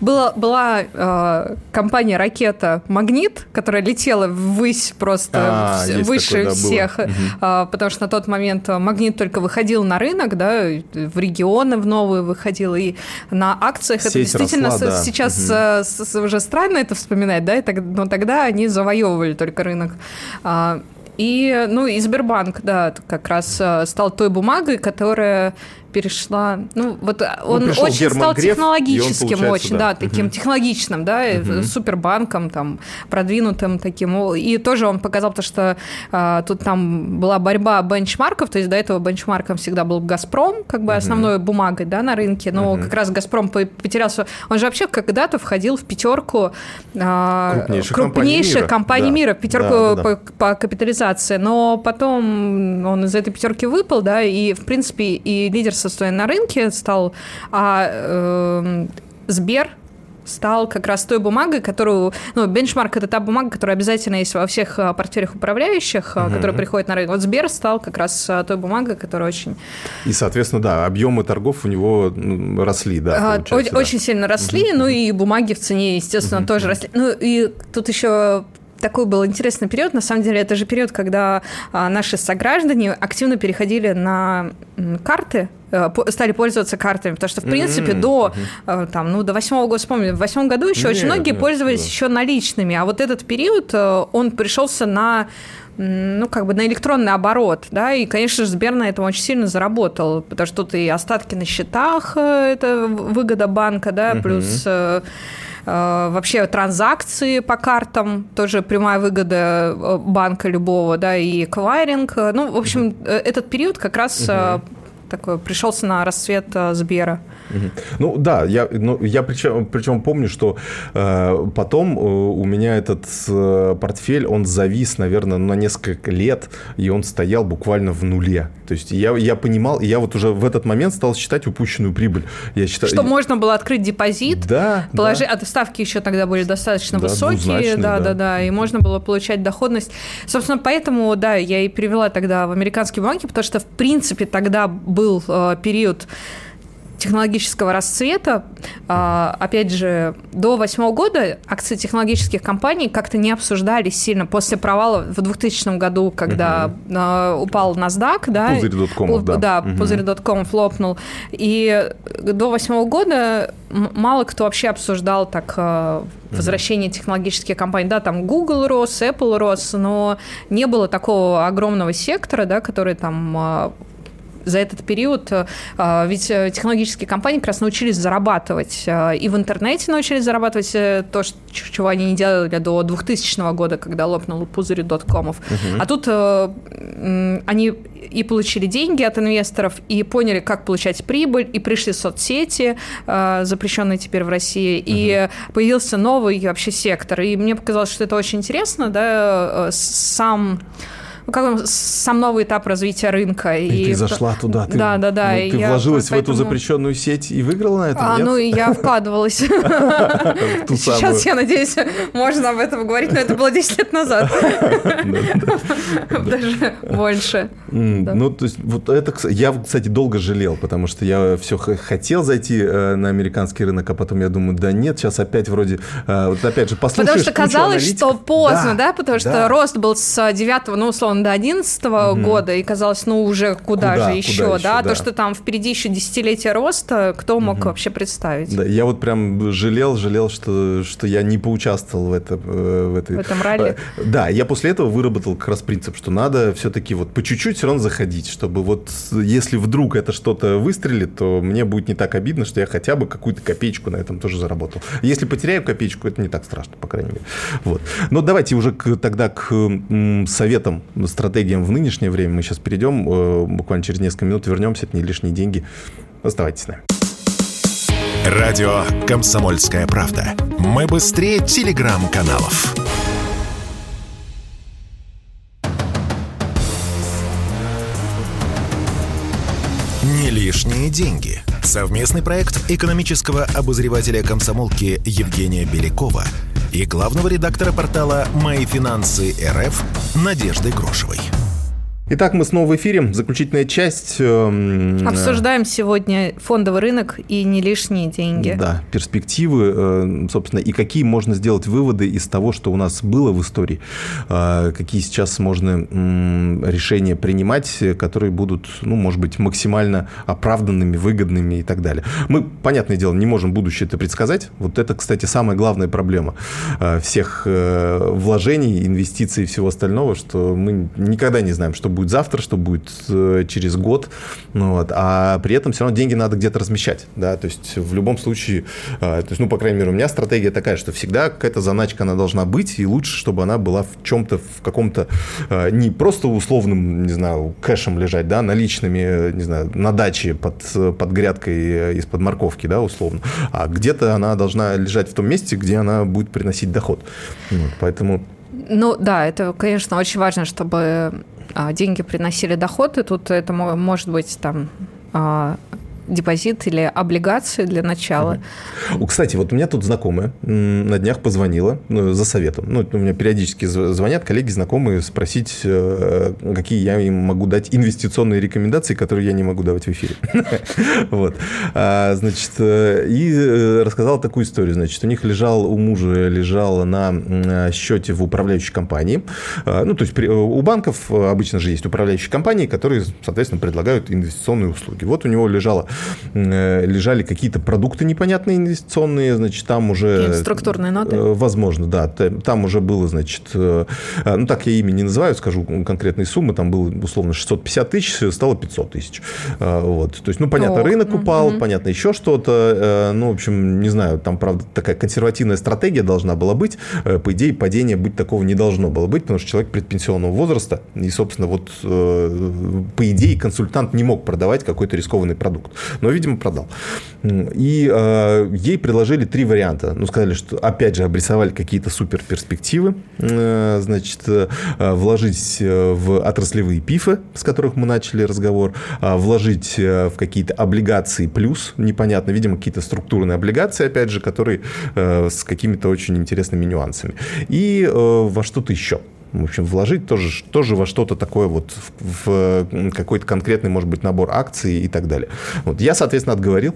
Была, была э, компания «Ракета Магнит», которая летела ввысь просто а, в... выше такое, да, всех, угу. э, потому что на тот момент «Магнит» только выходил на рынок, да, в регионы в новые выходил, и на акциях Сеть это действительно росла, да. сейчас угу. уже странно это вспоминать, да, и так, но тогда они завоевывали только рынок. А, и, ну, и Сбербанк, да, как раз э, стал той бумагой, которая перешла, ну вот э, он, он очень Герман стал Греф, технологическим, он, очень, да, да таким угу. технологичным, да, угу. супербанком, там продвинутым таким, и тоже он показал то, что а, тут там была борьба бенчмарков, то есть до этого бенчмарком всегда был Газпром, как бы угу. основной бумагой, да, на рынке, но угу. как раз Газпром потерялся, он же вообще когда-то входил в пятерку а, крупнейших, крупнейших компаний мира, мира да. пятерку да, да, да. По, по капитализации, но потом он из этой пятерки выпал, да, и в принципе и лидер состояние на рынке стал, а э, Сбер стал как раз той бумагой, которую, ну, бенчмарк это та бумага, которая обязательно есть во всех а, портфелях управляющих, uh-huh. которые приходят на рынок. Вот Сбер стал как раз а, той бумагой, которая очень... И, соответственно, да, объемы торгов у него росли, да, Очень, да. очень сильно росли, uh-huh. ну и бумаги в цене, естественно, uh-huh. тоже росли. Ну и тут еще такой был интересный период. На самом деле, это же период, когда а, наши сограждане активно переходили на карты стали пользоваться картами, потому что, в принципе, mm-hmm. до, mm-hmm. там, ну, до восьмого года, вспомню, в восьмом году еще нет, очень многие нет, пользовались да. еще наличными, а вот этот период, э, он пришелся на ну, как бы на электронный оборот, да, и, конечно же, Сбер на этом очень сильно заработал, потому что тут и остатки на счетах, это выгода банка, да, mm-hmm. плюс Э, вообще транзакции по картам, тоже прямая выгода э, банка любого, да, и эквайринг. Ну, в общем, э, этот период как раз угу. Такой пришелся на расцвет Сбера. Ну да, я, ну, я причем, причем помню, что э, потом э, у меня этот э, портфель, он завис, наверное, на несколько лет, и он стоял буквально в нуле. То есть я, я понимал, я вот уже в этот момент стал считать упущенную прибыль. Я считаю, что можно было открыть депозит, да, положить, да. а ставки еще тогда были достаточно да, высокие, да, да, да, да, и можно было получать доходность. Собственно, поэтому, да, я и привела тогда в американские банки, потому что, в принципе, тогда был э, период технологического расцвета. А, опять же, до восьмого года акции технологических компаний как-то не обсуждались сильно после провала в 2000 году, когда угу. упал NASDAQ. Да, пузырь доткомов, да. Да, угу. пузырь доткомов лопнул. И до восьмого года мало кто вообще обсуждал так а, возвращение технологических компаний. Да, там Google рос, Apple рос, но не было такого огромного сектора, да, который там за этот период, э, а, ведь э, технологические компании как раз научились зарабатывать э, и в интернете научились зарабатывать то, чего они не делали до 2000 года, когда лопнул пузырь доткомов. Угу. А тут они и получили деньги от инвесторов, и поняли, как получать прибыль, и пришли соцсети, запрещенные теперь в России, угу. и появился новый вообще сектор. И мне показалось, что это очень интересно, да, сам как сам новый этап развития рынка. И, и ты зашла туда, ты, да, да, да. Ну, ты вложилась поэтому... в эту запрещенную сеть и выиграла на этом, а, нет? Ну, и я вкладывалась. Сейчас, я надеюсь, можно об этом говорить, но это было 10 лет назад. Даже больше. Ну, то есть, вот это, я, кстати, долго жалел, потому что я все хотел зайти э, на американский рынок, а потом я думаю, да нет, сейчас опять вроде, э, вот опять же, послушаешь Потому что казалось, что поздно, да, потому что рост был с 9, ну, условно, до 11 года, и казалось, ну, уже куда же еще, да, то, что там впереди еще десятилетие роста, кто мог вообще представить? Да, я вот прям жалел, жалел, что, что я не поучаствовал в, это, э, в этой... В этом ралли? Да, я после этого выработал как раз принцип, что надо все-таки вот по чуть-чуть все равно заходить, чтобы вот если вдруг это что-то выстрелит, то мне будет не так обидно, что я хотя бы какую-то копеечку на этом тоже заработал. Если потеряю копеечку, это не так страшно, по крайней мере. Вот. Но давайте уже к, тогда к советам, стратегиям в нынешнее время мы сейчас перейдем. Э, буквально через несколько минут вернемся. Это не лишние деньги. Оставайтесь с нами. Радио «Комсомольская правда». Мы быстрее телеграм-каналов. Не лишние деньги. Совместный проект экономического обозревателя комсомолки Евгения Белякова и главного редактора портала «Мои финансы РФ» Надежды Грошевой. Итак, мы снова в эфире. Заключительная часть. Эм, Обсуждаем сегодня фондовый рынок и не лишние деньги. Да, перспективы, э, собственно, и какие можно сделать выводы из того, что у нас было в истории, э, какие сейчас можно решения принимать, которые будут, ну, может быть, максимально оправданными, выгодными и так далее. Мы, понятное дело, не можем будущее это предсказать. Вот это, кстати, самая главная проблема э, всех вложений, инвестиций и всего остального, что мы никогда не знаем, что будет завтра, что будет э, через год. Ну, вот. А при этом все равно деньги надо где-то размещать. Да? То есть в любом случае, э, то есть, ну, по крайней мере, у меня стратегия такая, что всегда какая-то заначка она должна быть, и лучше, чтобы она была в чем-то, в каком-то э, не просто условным, не знаю, кэшем лежать, да, наличными, не знаю, на даче под, под грядкой из-под морковки, да, условно, а где-то она должна лежать в том месте, где она будет приносить доход. Вот, поэтому ну да, это, конечно, очень важно, чтобы а, деньги приносили доход, и тут это может быть там а, депозит или облигации для начала. Угу. Кстати, вот у меня тут знакомая на днях позвонила ну, за советом. Ну, у меня периодически звонят коллеги, знакомые, спросить, э, какие я им могу дать инвестиционные рекомендации, которые я не могу давать в эфире. Вот. А, значит, э, и э, рассказала такую историю. Значит, у них лежал, у мужа лежал на счете в управляющей компании. А, ну, то есть у банков обычно же есть управляющие компании, которые, соответственно, предлагают инвестиционные услуги. Вот у него лежало лежали какие-то продукты непонятные инвестиционные, значит, там уже... Структурные ноты? Э, возможно, да. Там уже было, значит, э, ну, так я имя не называю, скажу конкретные суммы, там было, условно, 650 тысяч, стало 500 тысяч. Вот. То есть, ну, понятно, О, рынок упал, угу. понятно, еще что-то. Ну, в общем, не знаю, там, правда, такая консервативная стратегия должна была быть. По идее, падения быть такого не должно было быть, потому что человек предпенсионного возраста, и, собственно, вот, по идее, консультант не мог продавать какой-то рискованный продукт но, видимо, продал. И э, ей предложили три варианта. Ну, сказали, что, опять же, обрисовали какие-то супер перспективы. Э, значит, э, вложить э, в отраслевые пифы, с которых мы начали разговор, э, вложить в какие-то облигации плюс, непонятно, видимо, какие-то структурные облигации, опять же, которые э, с какими-то очень интересными нюансами. И э, во что-то еще в общем, вложить тоже, тоже во что-то такое вот, в, в какой-то конкретный, может быть, набор акций и так далее. Вот. Я, соответственно, отговорил,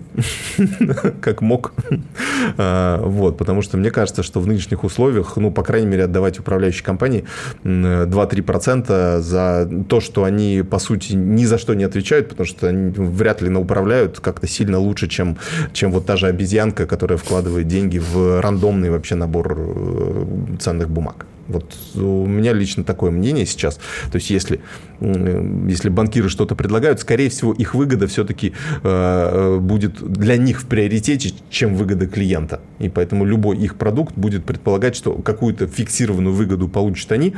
как мог, а, вот, потому что мне кажется, что в нынешних условиях, ну, по крайней мере, отдавать управляющей компании 2-3% за то, что они, по сути, ни за что не отвечают, потому что они вряд ли управляют как-то сильно лучше, чем, чем вот та же обезьянка, которая вкладывает деньги в рандомный вообще набор э, ценных бумаг. Вот у меня лично такое мнение сейчас. То есть, если, если банкиры что-то предлагают, скорее всего, их выгода все-таки э, э, будет для них в приоритете, чем выгода клиента. И поэтому любой их продукт будет предполагать, что какую-то фиксированную выгоду получат они,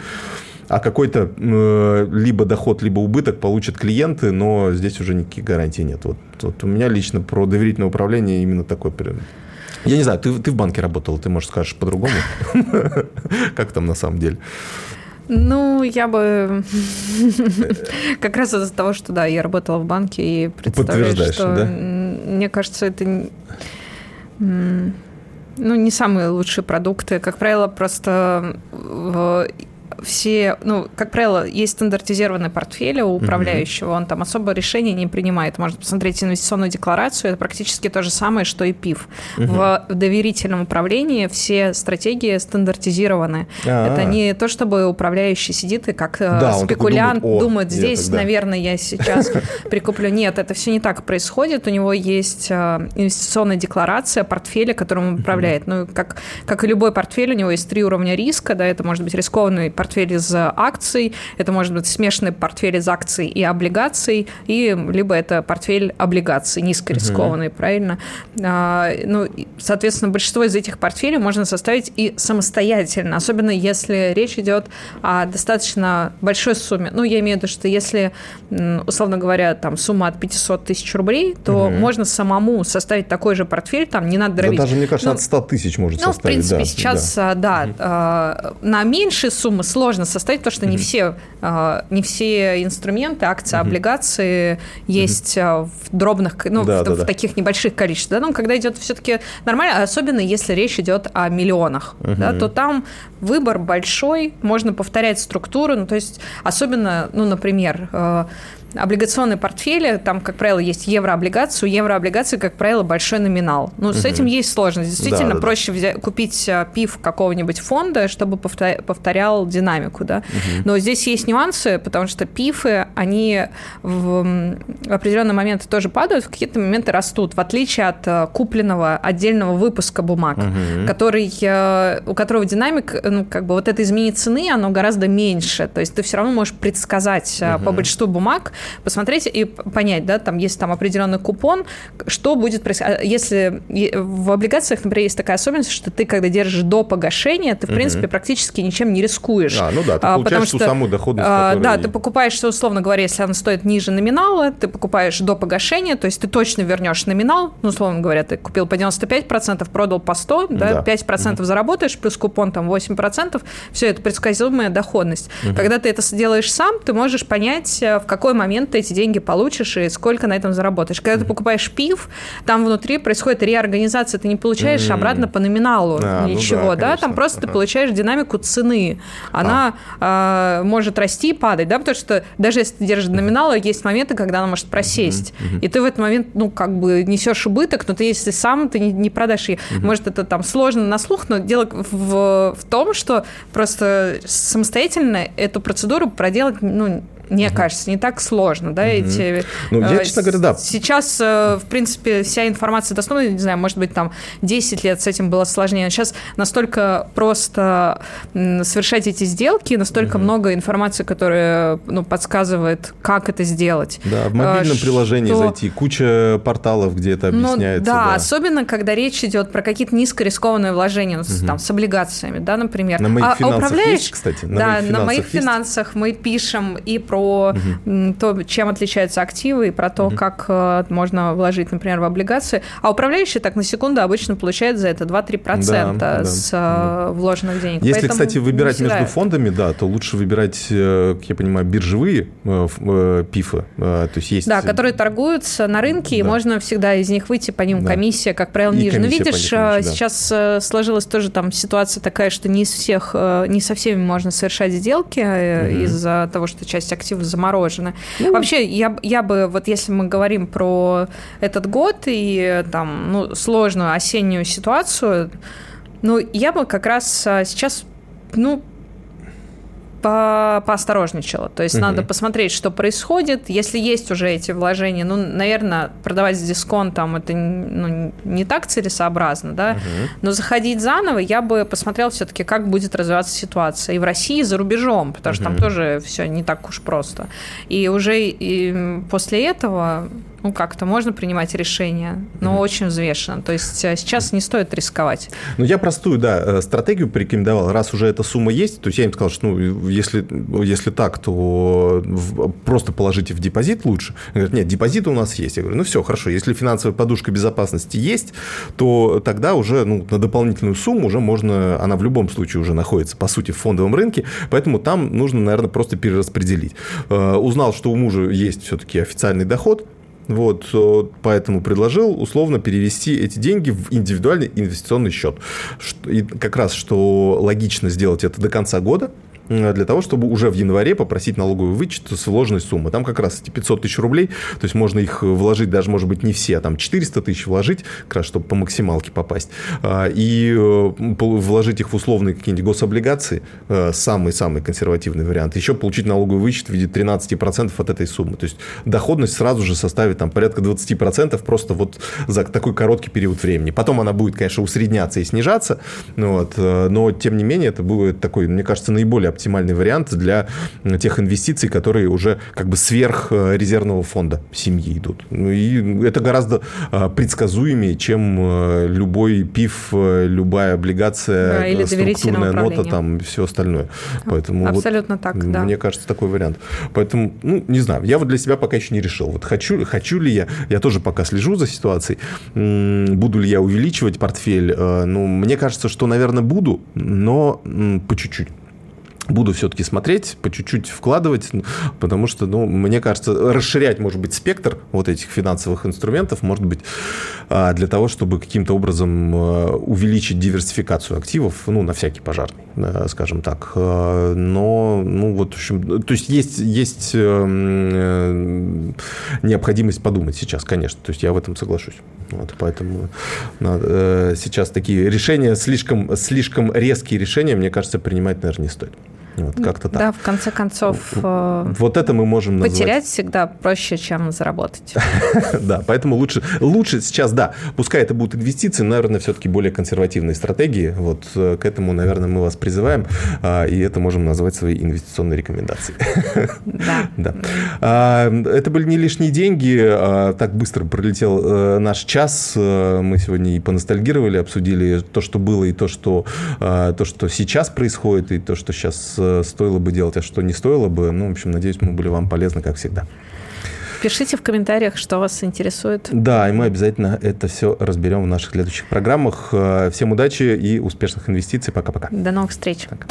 а какой-то э, либо доход, либо убыток получат клиенты, но здесь уже никаких гарантий нет. Вот, вот у меня лично про доверительное управление именно такой я не знаю, ты, ты в банке работал, ты, может, скажешь по-другому? Как там на самом деле? Ну, я бы как раз из-за того, что да, я работала в банке и представляю, что да? мне кажется, это ну, не самые лучшие продукты. Как правило, просто все, ну, как правило, есть стандартизированный портфель у управляющего, он там особо решений не принимает. Можно посмотреть инвестиционную декларацию, это практически то же самое, что и ПИФ. В доверительном управлении все стратегии стандартизированы. А-а-а. Это не то, чтобы управляющий сидит и как э, да, спекулянт думает, думает здесь, да. наверное, я сейчас прикуплю. Нет, это все не так происходит. У него есть э, инвестиционная декларация портфеля, которым он управляет. Ну, как, как и любой портфель, у него есть три уровня риска, да, это может быть рискованный портфель, из акций, это может быть смешанный портфель из акций и облигаций, и либо это портфель облигаций, низкорискованный, угу. правильно? А, ну, соответственно, большинство из этих портфелей можно составить и самостоятельно, особенно если речь идет о достаточно большой сумме. Ну, я имею в виду, что если, условно говоря, там сумма от 500 тысяч рублей, то угу. можно самому составить такой же портфель, там не надо дробить. Да, даже, мне кажется, ну, от 100 тысяч можно ну, составить. Ну, в принципе, да, сейчас, да, да угу. на меньшие суммы сложно составить, потому что не, все, а, не все инструменты, акции, облигации есть mm-hmm. в дробных, ну, да, в, да, в да. таких небольших количествах. Да? Ну, когда идет все-таки нормально, особенно если речь идет о миллионах, да, то там выбор большой, можно повторять структуру, ну, то есть особенно, ну, например, э, облигационные портфели, там, как правило, есть еврооблигации, у еврооблигации, как правило, большой номинал. Ну, с этим есть сложность. Действительно, да, проще да. Взять, купить а, пив какого-нибудь фонда, чтобы повторял динамику, да. Угу. Но здесь есть нюансы, потому что пифы, они в, в определенный момент тоже падают, в какие-то моменты растут, в отличие от а, купленного отдельного выпуска бумаг, угу. который, а, у которого динамик, ну, как бы вот это изменение цены, оно гораздо меньше. То есть ты все равно можешь предсказать угу. по большинству бумаг, посмотреть и понять, да, там есть там определенный купон, что будет происходить. А если в облигациях, например, есть такая особенность, что ты, когда держишь до погашения, ты, в принципе, угу. практически ничем не рискуешь. А, ну да, ты а, получаешь что, ту самую доходность, а, которая... Да, ты покупаешь, условно говоря, если она стоит ниже номинала, ты покупаешь до погашения, то есть ты точно вернешь номинал, ну, условно говоря, ты купил по 95%, продал по 100, да, да 5% угу. заработаешь, плюс купон там 8%, все это предсказуемая доходность. Угу. Когда ты это делаешь сам, ты можешь понять, э, в какой момент момент ты эти деньги получишь и сколько на этом заработаешь. Когда mm-hmm. ты покупаешь пив, там внутри происходит реорганизация, ты не получаешь mm-hmm. обратно по номиналу а, ничего, ну да, да? там просто ага. ты получаешь динамику цены. Она а. э, может расти и падать, да, потому что даже если ты держишь номинал, есть моменты, когда она может просесть, mm-hmm. и ты в этот момент, ну, как бы несешь убыток, но ты если сам, ты не, не продашь ее. Mm-hmm. Может, это там сложно на слух, но дело в, в том, что просто самостоятельно эту процедуру проделать, ну, мне угу. кажется, не так сложно, да, угу. эти... Ну, я, э, честно говоря, да. Сейчас, э, в принципе, вся информация доступна, не знаю, может быть, там 10 лет с этим было сложнее. Сейчас настолько просто совершать эти сделки, настолько угу. много информации, которая, ну, подсказывает, как это сделать. Да, в мобильном что... приложении зайти, куча порталов, где это ну объясняется. Ну, да, да, особенно, когда речь идет про какие-то низкорискованные вложения, угу. там, с облигациями, да, например. На моих а, а финансах управляешь... есть, кстати? На да, моих на моих есть? финансах мы пишем и про про угу. то, чем отличаются активы, и про то, угу. как э, можно вложить, например, в облигации. А управляющий так на секунду обычно получает за это 2-3% да, с да. Э, вложенных денег. Если, Поэтому кстати, выбирать между фондами, да, то лучше выбирать, э, как я понимаю, биржевые пифы. То есть есть... Да, которые торгуются на рынке, да. и можно всегда из них выйти, по ним да. комиссия, как правило, ниже. Но видишь, них сейчас да. сложилась тоже там ситуация такая, что не из всех, не со всеми можно совершать сделки угу. из-за того, что часть активов активы заморожены. Ну, Вообще, я, я бы, вот если мы говорим про этот год и там, ну, сложную осеннюю ситуацию, ну, я бы как раз а, сейчас, ну, по поосторожничала. То есть угу. надо посмотреть, что происходит. Если есть уже эти вложения, ну, наверное, продавать с дисконтом это ну, не так целесообразно, да. Угу. Но заходить заново я бы посмотрел все-таки, как будет развиваться ситуация и в России, и за рубежом, потому что угу. там тоже все не так уж просто. И уже и после этого ну, как-то можно принимать решения, но mm-hmm. очень взвешенно. То есть э, сейчас не стоит рисковать. Ну, я простую, да, э, стратегию порекомендовал. Раз уже эта сумма есть, то есть я им сказал, что ну, если, если так, то просто положите в депозит лучше. Они говорят, нет, депозит у нас есть. Я говорю, ну все, хорошо, если финансовая подушка безопасности есть, то тогда уже ну, на дополнительную сумму уже можно, она в любом случае уже находится, по сути, в фондовом рынке, поэтому там нужно, наверное, просто перераспределить. Э, узнал, что у мужа есть все-таки официальный доход, вот, э, поэтому предложил условно перевести эти деньги в индивидуальный инвестиционный счет. И как раз, что логично сделать это до конца года, для того, чтобы уже в январе попросить налоговый вычет с вложенной суммы. Там как раз эти 500 тысяч рублей, то есть можно их вложить, даже, может быть, не все, а там 400 тысяч вложить, как раз, чтобы по максималке попасть, а, и э, вложить их в условные какие-нибудь гособлигации, э, самый-самый консервативный вариант, еще получить налоговый вычет в виде 13% от этой суммы. То есть доходность сразу же составит там порядка 20% просто вот за такой короткий период времени. Потом она будет, конечно, усредняться и снижаться, вот, э, но тем не менее это будет такой, мне кажется, наиболее оптимальный вариант для тех инвестиций, которые уже как бы сверх э, резервного фонда семьи идут. Ну, и это гораздо э, предсказуемее, чем э, любой ПИФ, любая облигация, да, или структурная нота, там все остальное. Поэтому Абсолютно вот, так, да. Мне кажется, такой вариант. Поэтому, ну, не знаю, я вот для себя пока еще не решил. Вот хочу, хочу ли я, я тоже пока слежу за ситуацией, буду ли я увеличивать портфель. Ну, мне кажется, что, наверное, буду, но по чуть-чуть буду все-таки смотреть, по чуть-чуть вкладывать, потому что, ну, мне кажется, расширять, может быть, спектр вот этих финансовых инструментов, может быть, а, для того, чтобы каким-то образом а, увеличить диверсификацию активов, ну, на всякий пожарный, скажем так. А, но, ну, вот, в общем, то есть есть, есть э, необходимость подумать сейчас, конечно, то есть я в этом соглашусь. Вот, поэтому э, сейчас такие решения, слишком, слишком резкие решения, мне кажется, принимать, наверное, не стоит. Вот, как-то так. Да, в конце концов... Э, вот это мы можем назвать... Потерять всегда проще, чем заработать. Да, поэтому лучше, лучше сейчас, да, пускай это будут инвестиции, наверное, все-таки более консервативные стратегии. Вот э, к этому, наверное, мы вас призываем, а, и это можем назвать своей инвестиционной рекомендацией. Да. А, это были не лишние деньги. А, так быстро пролетел э, наш час. Мы сегодня и поностальгировали, обсудили то, что было, и то, что, то, что сейчас происходит, и то, что сейчас стоило бы делать, а что не стоило бы. Ну, в общем, надеюсь, мы были вам полезны, как всегда. Пишите в комментариях, что вас интересует. Да, и мы обязательно это все разберем в наших следующих программах. Э, всем удачи и успешных инвестиций. Пока-пока. До новых встреч. Так.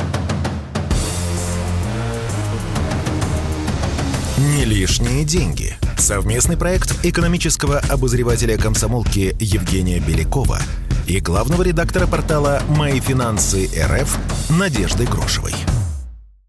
Не лишние деньги. Совместный проект экономического обозревателя комсомолки Евгения Белякова и главного редактора портала «Мои финансы РФ» Надежды Грошевой.